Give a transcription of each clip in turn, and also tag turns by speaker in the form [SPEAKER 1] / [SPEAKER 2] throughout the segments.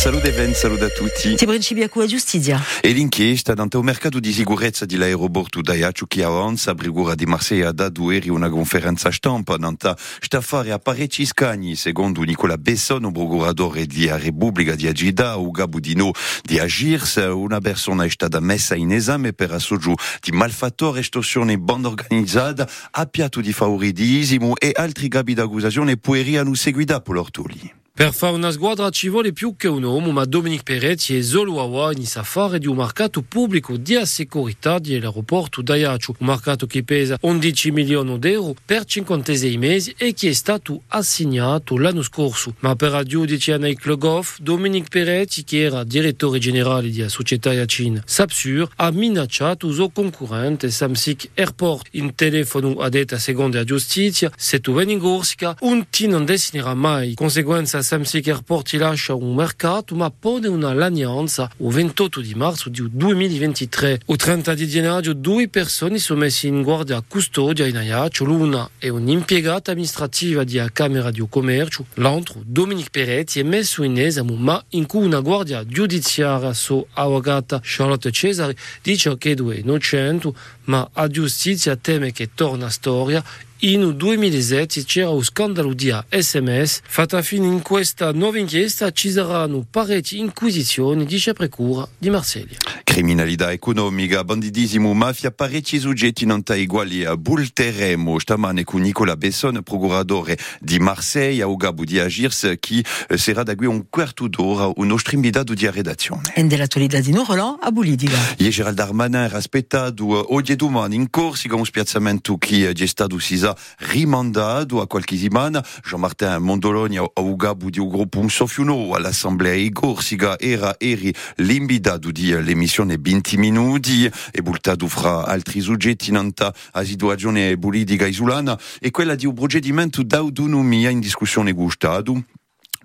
[SPEAKER 1] Salut Even, salut a tutti.
[SPEAKER 2] Ti principiacu a giustizia.
[SPEAKER 1] E l'inchiesta dante o mercato di sicurezza di l'aeroporto d'Ajaccio che avanza, Brigura di Marseille dato ieri una conferenza stampa danta staffare a parecchi scagni, secondo Nicola Besson, procuratore di Repubblica di Agida, Uga Budino di Agirs, una persona è stata messa in esame per assoggio di malfattore, estorsione, banda organizzata, appiato di favoridismo e altri capi d'accusazione pueriano seguita per l'ortoli.
[SPEAKER 3] Per fare una squadra ci vuole più che un uomo, ma Dominic Peretti è solo a inizia a fare di un mercato pubblico di sicurezza dell'aeroporto d'Ajaccio, un mercato che pesa 11 milioni di euro per 56 mesi e che è stato assegnato l'anno scorso. Ma per a giudice Anai Klogov, Dominic Peretti, che era direttore generale della società Yachin Sapsur, ha minacciato il suo concorrente Samsic Airport. In telefono ha detto a seconda la giustizia, se tu vieni in Corsica, un ti non destinerà mai. Conseguenza Samsic Airport lascia un mercato ma pone una lanianza il 28 di marzo di 2023. Il 30 di gennaio due persone sono messe in guardia custodia in Ajaccio, l'una è un'impiegata amministrativa di Camera di Commercio, l'altro Dominic Peretti è messo in esame ma in cui una guardia giudiziaria su avvocata Charlotte Cesare dice che è innocente ma a giustizia teme che torna storia in 2007 c'era un scandalo di SMS. Fatta fine in questa nuova inchiesta ci saranno parecchie inquisizioni, dice Precura di Marsiglia.
[SPEAKER 1] Criminalità economica, bandidismo, mafia, parecchi soggetti non uguali a Bulteremo. Stamane con Nicola Besson, procuratore di Marseille, a Gabu di Agirs, che sarà da qui un quarto d'ora un nostro invitato di redazione.
[SPEAKER 2] E dell'attualità di Roland a Bulidiga.
[SPEAKER 1] E Gerald Darmanin era aspettato oggi e domani in Corsica un spiazzamento che è stato sisa rimandato a qualche. Jean-Martin Mondoloni a Ugabu di un sofiuno all'assemblea di Corsica era eri l'invitato di l'emissione 20 minuti e bultato fra altri soggetti nanta a situazione politica isolana e quella di un procedimento d'autonomia in discussione gustato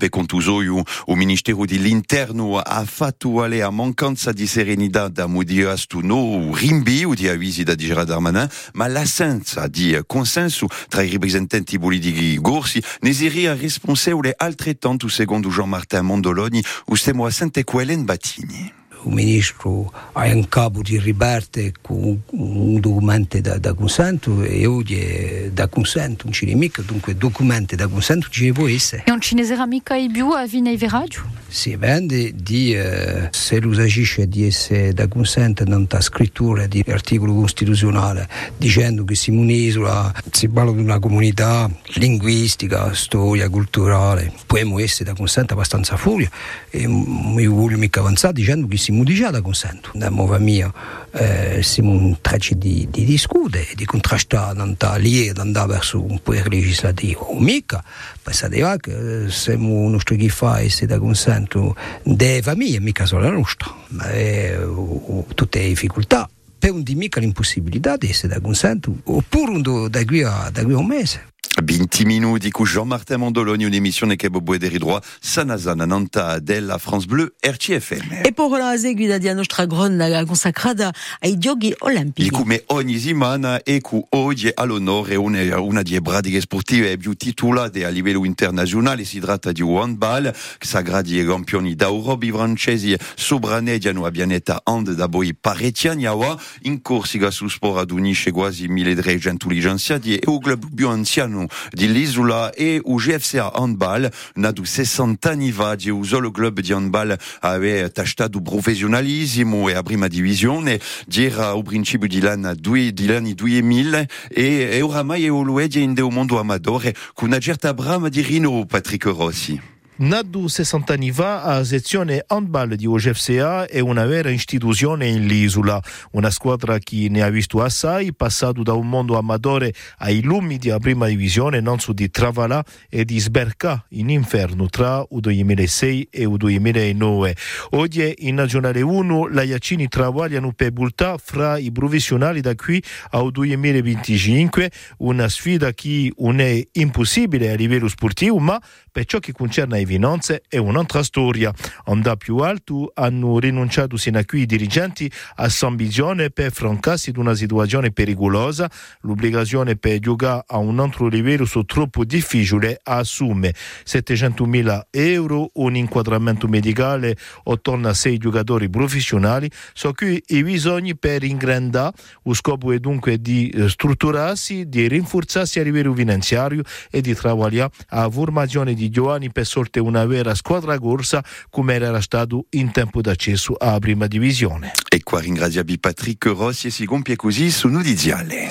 [SPEAKER 1] per contusoio o Ministero dell'Interno ha fatto alle a mancanza di serenità da modiastu no rinvio di avvisi da Gerard Darmanin, ma l'assenza di consenso tra i rappresentanti politici gorsi ne seria responsabile altrettanto secondo Jean-Martin Mondoloni, o stiamo assente quellen Battini.
[SPEAKER 4] Il ministro ha in capo di ribarte con un documento da, da consento e oggi è da consento, non ci ne mica, dunque documenti da consento ci ne può essere.
[SPEAKER 5] E non ci ne sarà mica i più a Vina Radio?
[SPEAKER 4] Si vende di eh, se lo agisce di essere da consento non da scrittura di articolo costituzionale dicendo che siamo un'isola, si parla di una comunità linguistica, storia, culturale, possiamo essere da consento abbastanza furia e mi voglio mica avanzare dicendo che siamo già da consento. Da mova mia eh, siamo un traccio di, di discutere, di contrastare, lì, di andare verso un potere legislativo. O mica, pensate che eh, siamo uno che fa essere da consento delle famiglie, mica solo la nostra, ma è, uh, tutte le difficoltà. Per un di mica l'impossibilità di essere da consento, oppure da qui da qui a un mese.
[SPEAKER 1] 20 minuti con Jean-Martin Mondoloni, un'emissione che può vedere droit Sanazana Nanta della France Bleu RCFM.
[SPEAKER 2] E per la seguita di nostra gronda consacrata ai giochi olimpici.
[SPEAKER 1] Come ogni settimana e con oggi all'onore una, delle pratiche sportive più titolate a livello internazionale, si tratta di handball, sagradi campioni d'Europa, i francesi sopranediano a pianeta hand da parecchi anni in Corsica su sport unisce quasi 1300 licenziati e il club più anziano dell'isola e il GFCA Handball, nato 60 anni fa, di un solo club di handball aveva tastato professionalismo e a divisione, era al principio degli anni 2000 e, e oramai è un luogo in un mondo amatore con una certa brama di Rino, Patrick Rossi.
[SPEAKER 6] Nato 60 anni fa, la sezione handball di OGFCA è una vera istituzione in l'isola, una squadra che ne ha visto assai, passato da un mondo amatore ai lumi della prima divisione, non su di Travala e di sberca in inferno tra il 2006 e il 2009. Oggi in Nazionale 1 la Iacini travagliano per bultà fra i professionali da qui al 2025, una sfida che non è impossibile a livello sportivo, ma per ciò che concerne le finanze è un'altra storia. Andà più alto hanno rinunciato sino a qui i dirigenti a San Bigione per francarsi di una situazione pericolosa. L'obbligazione per giocare a un altro livello sono troppo difficile a assumere. 700.000 euro, un inquadramento medicale attorno a sei giocatori professionali, sono qui i bisogni per ingrandare. Lo scopo è dunque di strutturarsi, di rinforzarsi a livello finanziario e di lavorare a formazione di giovani per sorte una vera squadra corsa come era stato in tempo d'accesso alla prima divisione.
[SPEAKER 1] E qua ringraziabi Patrick Rossi e si compie così su Nudiziale.